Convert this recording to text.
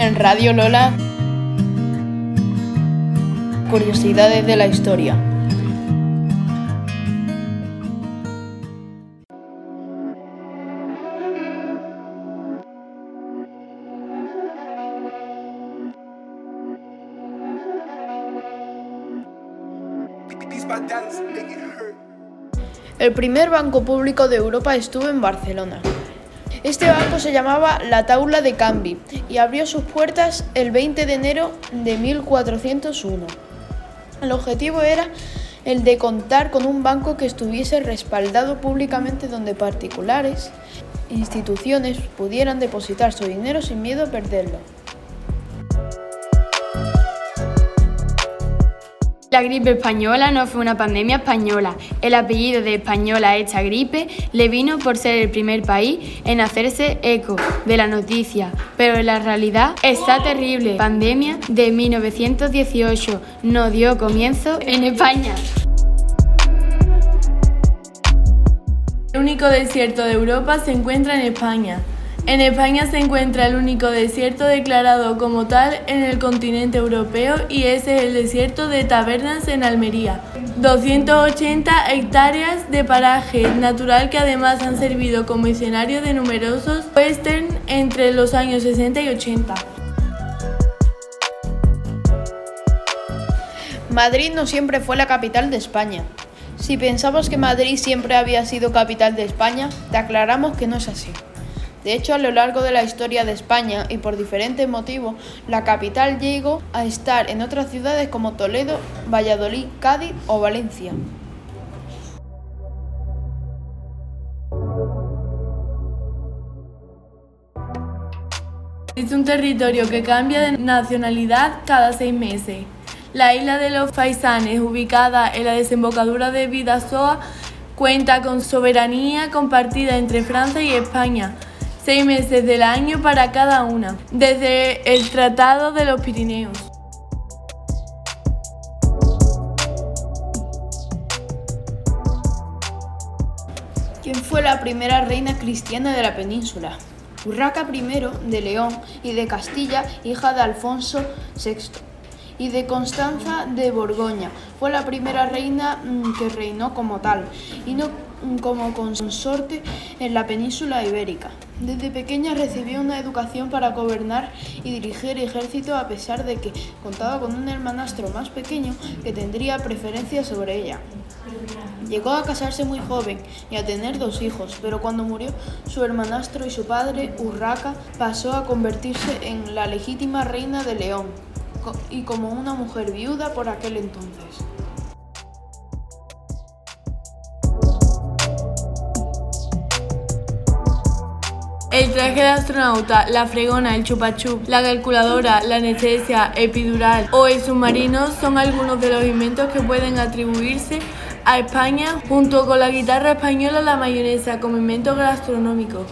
En Radio Lola, curiosidades de la historia. El primer banco público de Europa estuvo en Barcelona. Este banco se llamaba la Taula de Cambi y abrió sus puertas el 20 de enero de 1401. El objetivo era el de contar con un banco que estuviese respaldado públicamente donde particulares, instituciones pudieran depositar su dinero sin miedo a perderlo. La gripe española no fue una pandemia española. El apellido de española esta gripe le vino por ser el primer país en hacerse eco de la noticia, pero en la realidad está terrible. Pandemia de 1918 no dio comienzo en España. El único desierto de Europa se encuentra en España. En España se encuentra el único desierto declarado como tal en el continente europeo y ese es el desierto de Tabernas en Almería. 280 hectáreas de paraje natural que además han servido como escenario de numerosos western entre los años 60 y 80. Madrid no siempre fue la capital de España. Si pensabas que Madrid siempre había sido capital de España, te aclaramos que no es así. De hecho, a lo largo de la historia de España y por diferentes motivos, la capital llegó a estar en otras ciudades como Toledo, Valladolid, Cádiz o Valencia. Es un territorio que cambia de nacionalidad cada seis meses. La isla de los Faisanes, ubicada en la desembocadura de Vidasoa, cuenta con soberanía compartida entre Francia y España seis meses del año para cada una, desde el Tratado de los Pirineos. ¿Quién fue la primera reina cristiana de la península? Urraca I de León y de Castilla, hija de Alfonso VI, y de Constanza de Borgoña. Fue la primera reina mm, que reinó como tal y no mm, como consorte en la península ibérica. Desde pequeña recibió una educación para gobernar y dirigir ejército a pesar de que contaba con un hermanastro más pequeño que tendría preferencia sobre ella. Llegó a casarse muy joven y a tener dos hijos, pero cuando murió su hermanastro y su padre, Urraca, pasó a convertirse en la legítima reina de León y como una mujer viuda por aquel entonces. El traje de astronauta, la fregona, el chupachup, la calculadora, la anestesia epidural o el submarino son algunos de los inventos que pueden atribuirse a España junto con la guitarra española la mayonesa como invento gastronómico.